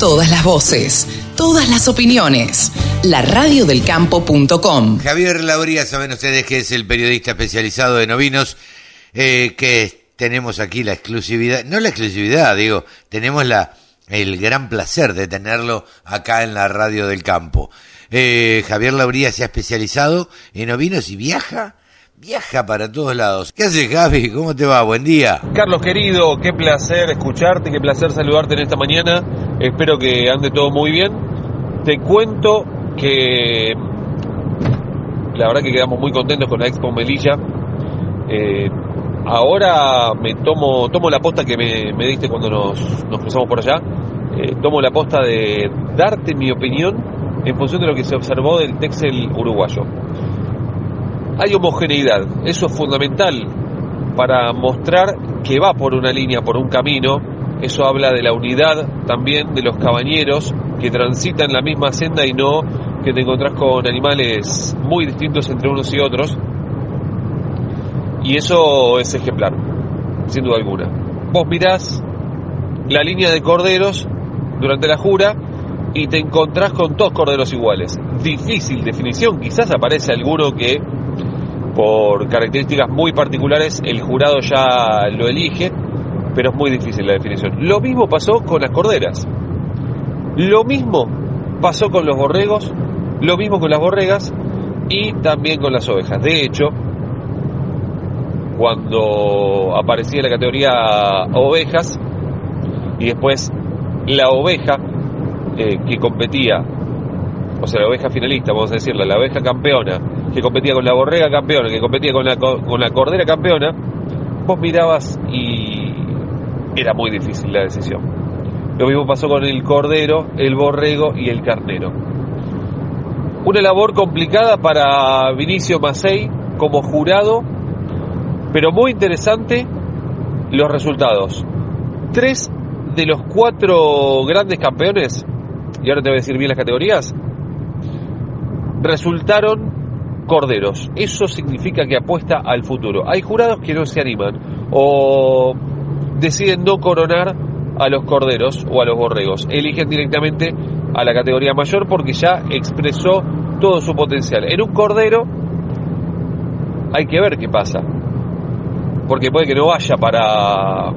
Todas las voces, todas las opiniones. La radiodelcampo.com. Javier Lauría, saben ustedes que es el periodista especializado de novinos, eh, que tenemos aquí la exclusividad, no la exclusividad, digo, tenemos la, el gran placer de tenerlo acá en la radio del campo. Eh, Javier Lauría se ha especializado en ovinos y viaja Viaja para todos lados. ¿Qué haces, Javi? ¿Cómo te va? Buen día. Carlos, querido, qué placer escucharte, qué placer saludarte en esta mañana. Espero que ande todo muy bien. Te cuento que la verdad que quedamos muy contentos con la Expo Melilla. Eh, ahora me tomo, tomo la posta que me, diste cuando nos, nos, cruzamos por allá. Eh, tomo la posta de darte mi opinión en función de lo que se observó del Texel uruguayo hay homogeneidad. Eso es fundamental para mostrar que va por una línea, por un camino. Eso habla de la unidad también de los cabañeros que transitan la misma senda y no que te encontrás con animales muy distintos entre unos y otros. Y eso es ejemplar, sin duda alguna. Vos mirás la línea de corderos durante la jura y te encontrás con dos corderos iguales. Difícil definición, quizás aparece alguno que por características muy particulares el jurado ya lo elige, pero es muy difícil la definición. Lo mismo pasó con las corderas, lo mismo pasó con los borregos, lo mismo con las borregas y también con las ovejas. De hecho, cuando aparecía la categoría ovejas y después la oveja eh, que competía, o sea, la oveja finalista, vamos a decirla, la oveja campeona, que competía con la borrega campeona, que competía con la, con la cordera campeona, vos mirabas y era muy difícil la decisión. Lo mismo pasó con el cordero, el borrego y el carnero. Una labor complicada para Vinicio Macei como jurado, pero muy interesante los resultados. Tres de los cuatro grandes campeones, y ahora te voy a decir bien las categorías, resultaron corderos. Eso significa que apuesta al futuro. Hay jurados que no se animan o deciden no coronar a los corderos o a los borregos. Eligen directamente a la categoría mayor porque ya expresó todo su potencial. En un cordero hay que ver qué pasa. Porque puede que no vaya para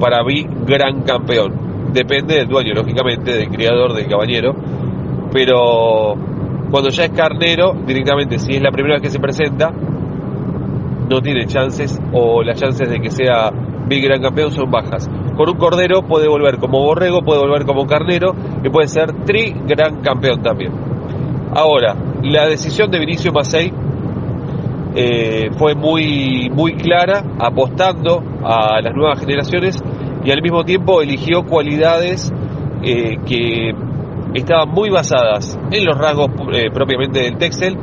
para gran campeón. Depende del dueño, lógicamente, del criador, del caballero. Pero cuando ya es carnero, directamente, si es la primera vez que se presenta, no tiene chances o las chances de que sea big gran campeón son bajas. Con un cordero puede volver como borrego, puede volver como carnero y puede ser tri gran campeón también. Ahora, la decisión de Vinicio Macei eh, fue muy, muy clara, apostando a las nuevas generaciones y al mismo tiempo eligió cualidades eh, que estaban muy basadas en los rasgos eh, propiamente del Texel.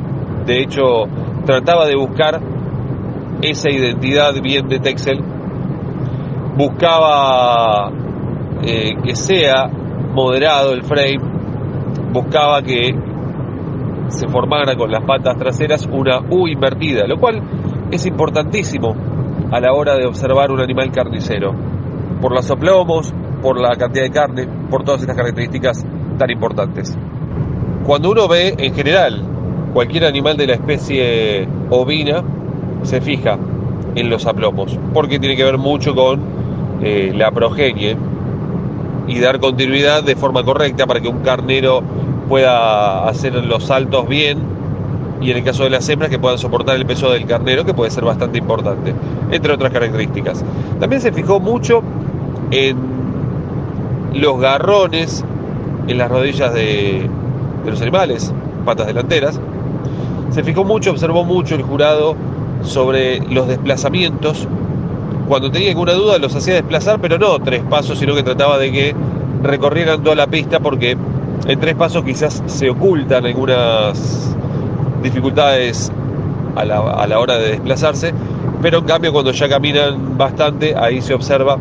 De hecho, trataba de buscar esa identidad bien de Texel. Buscaba eh, que sea moderado el frame. Buscaba que se formara con las patas traseras una U invertida, lo cual es importantísimo a la hora de observar un animal carnicero. Por los aplomos, por la cantidad de carne, por todas estas características tan importantes. Cuando uno ve en general cualquier animal de la especie ovina, se fija en los aplomos, porque tiene que ver mucho con eh, la progenie y dar continuidad de forma correcta para que un carnero pueda hacer los saltos bien y en el caso de las hembras que puedan soportar el peso del carnero que puede ser bastante importante, entre otras características. También se fijó mucho en los garrones en las rodillas de, los animales, patas delanteras. Se fijó mucho, observó mucho el jurado sobre los desplazamientos. Cuando tenía alguna duda los hacía desplazar, pero no tres pasos, sino que trataba de que recorrieran toda la pista porque en tres pasos quizás se ocultan algunas dificultades a la, a la hora de desplazarse, pero en cambio cuando ya caminan bastante, ahí se observa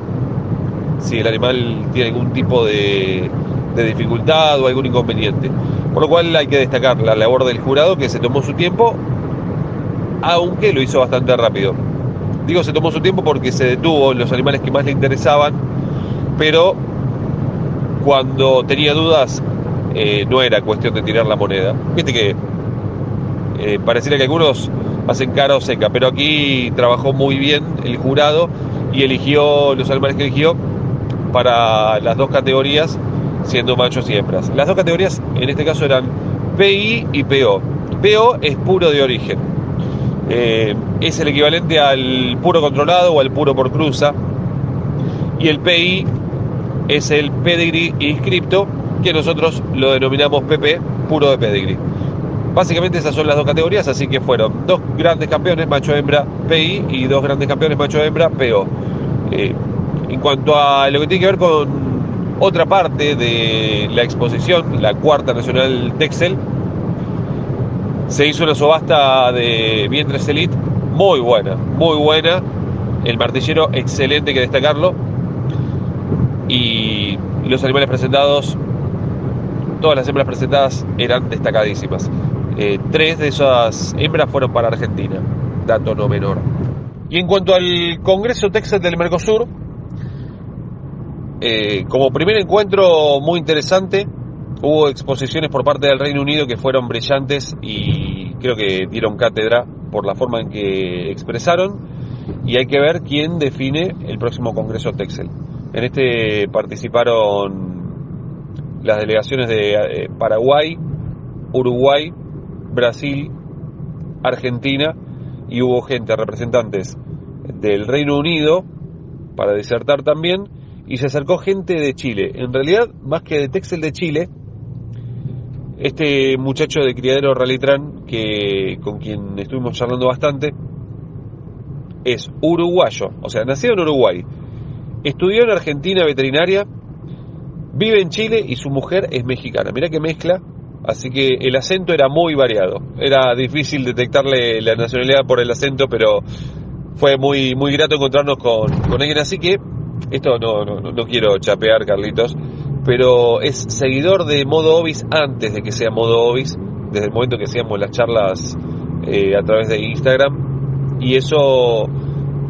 si el animal tiene algún tipo de de dificultad o algún inconveniente. Por lo cual hay que destacar la labor del jurado que se tomó su tiempo, aunque lo hizo bastante rápido. Digo se tomó su tiempo porque se detuvo en los animales que más le interesaban, pero cuando tenía dudas eh, no era cuestión de tirar la moneda. Viste que eh, pareciera que algunos hacen cara o seca, pero aquí trabajó muy bien el jurado y eligió los animales que eligió para las dos categorías, siendo machos y hembras. Las dos categorías en este caso eran PI y PO. PO es puro de origen. Eh, es el equivalente al puro controlado o al puro por cruza. Y el PI es el pedigree inscripto, que nosotros lo denominamos PP, puro de pedigree. Básicamente esas son las dos categorías, así que fueron dos grandes campeones macho-hembra PI y dos grandes campeones macho-hembra PO. Eh, en cuanto a lo que tiene que ver con otra parte de la exposición, la cuarta nacional Texel, se hizo una subasta de vientres elite muy buena, muy buena. El martillero excelente que destacarlo. Y los animales presentados, todas las hembras presentadas eran destacadísimas. Eh, tres de esas hembras fueron para Argentina, dato no menor. Y en cuanto al Congreso Texas del Mercosur, eh, como primer encuentro muy interesante, hubo exposiciones por parte del Reino Unido que fueron brillantes y creo que dieron cátedra por la forma en que expresaron y hay que ver quién define el próximo Congreso Texel. En este participaron las delegaciones de eh, Paraguay, Uruguay, Brasil, Argentina y hubo gente, representantes del Reino Unido para disertar también y se acercó gente de Chile. En realidad, más que de Texel de Chile, este muchacho de criadero Ralitran, que con quien estuvimos charlando bastante, es uruguayo, o sea, nacido en Uruguay, estudió en Argentina veterinaria, vive en Chile y su mujer es mexicana. Mirá que mezcla Así que el acento era muy variado. Era difícil detectarle la nacionalidad por el acento, pero fue muy, muy grato encontrarnos con, con alguien así que, esto no, no, no quiero chapear, Carlitos, pero es seguidor de Modo Obis antes de que sea Modo Obis, desde el momento que hacíamos las charlas eh, a través de Instagram. Y eso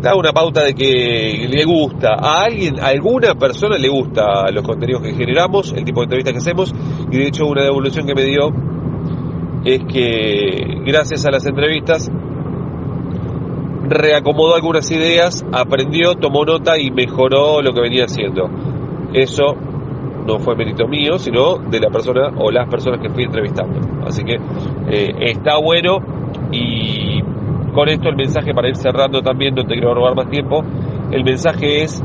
da una pauta de que le gusta a alguien, a alguna persona le gusta los contenidos que generamos, el tipo de entrevistas que hacemos, y de hecho una devolución que me dio es que gracias a las entrevistas reacomodó algunas ideas, aprendió, tomó nota y mejoró lo que venía haciendo. Eso no fue mérito mío, sino de la persona o las personas que fui entrevistando. Así que eh, está bueno y con esto el mensaje para ir cerrando también, no te quiero robar más tiempo, el mensaje es,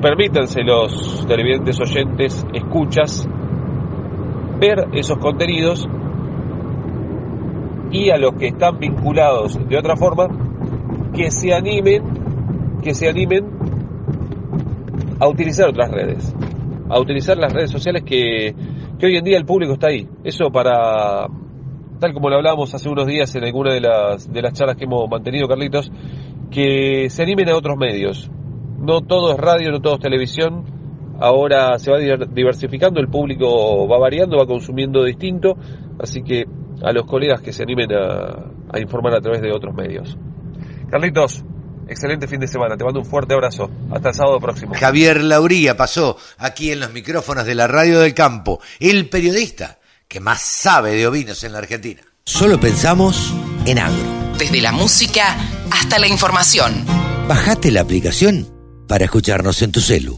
permítanse los televidentes oyentes, escuchas, ver esos contenidos y a los que están vinculados de otra forma, que se animen, que se animen a utilizar otras redes, a utilizar las redes sociales que, que hoy en día el público está ahí. Eso para tal como lo hablábamos hace unos días en alguna de las, de las charlas que hemos mantenido, Carlitos, que se animen a otros medios. No todo es radio, no todo es televisión. Ahora se va diversificando, el público va variando, va consumiendo distinto. Así que a los colegas que se animen a, a informar a través de otros medios. Carlitos, excelente fin de semana. Te mando un fuerte abrazo. Hasta el sábado próximo. Javier Lauría pasó aquí en los micrófonos de la Radio del Campo, el periodista que más sabe de ovinos en la Argentina. Solo pensamos en agro. Desde la música hasta la información. Bajate la aplicación para escucharnos en tu celu.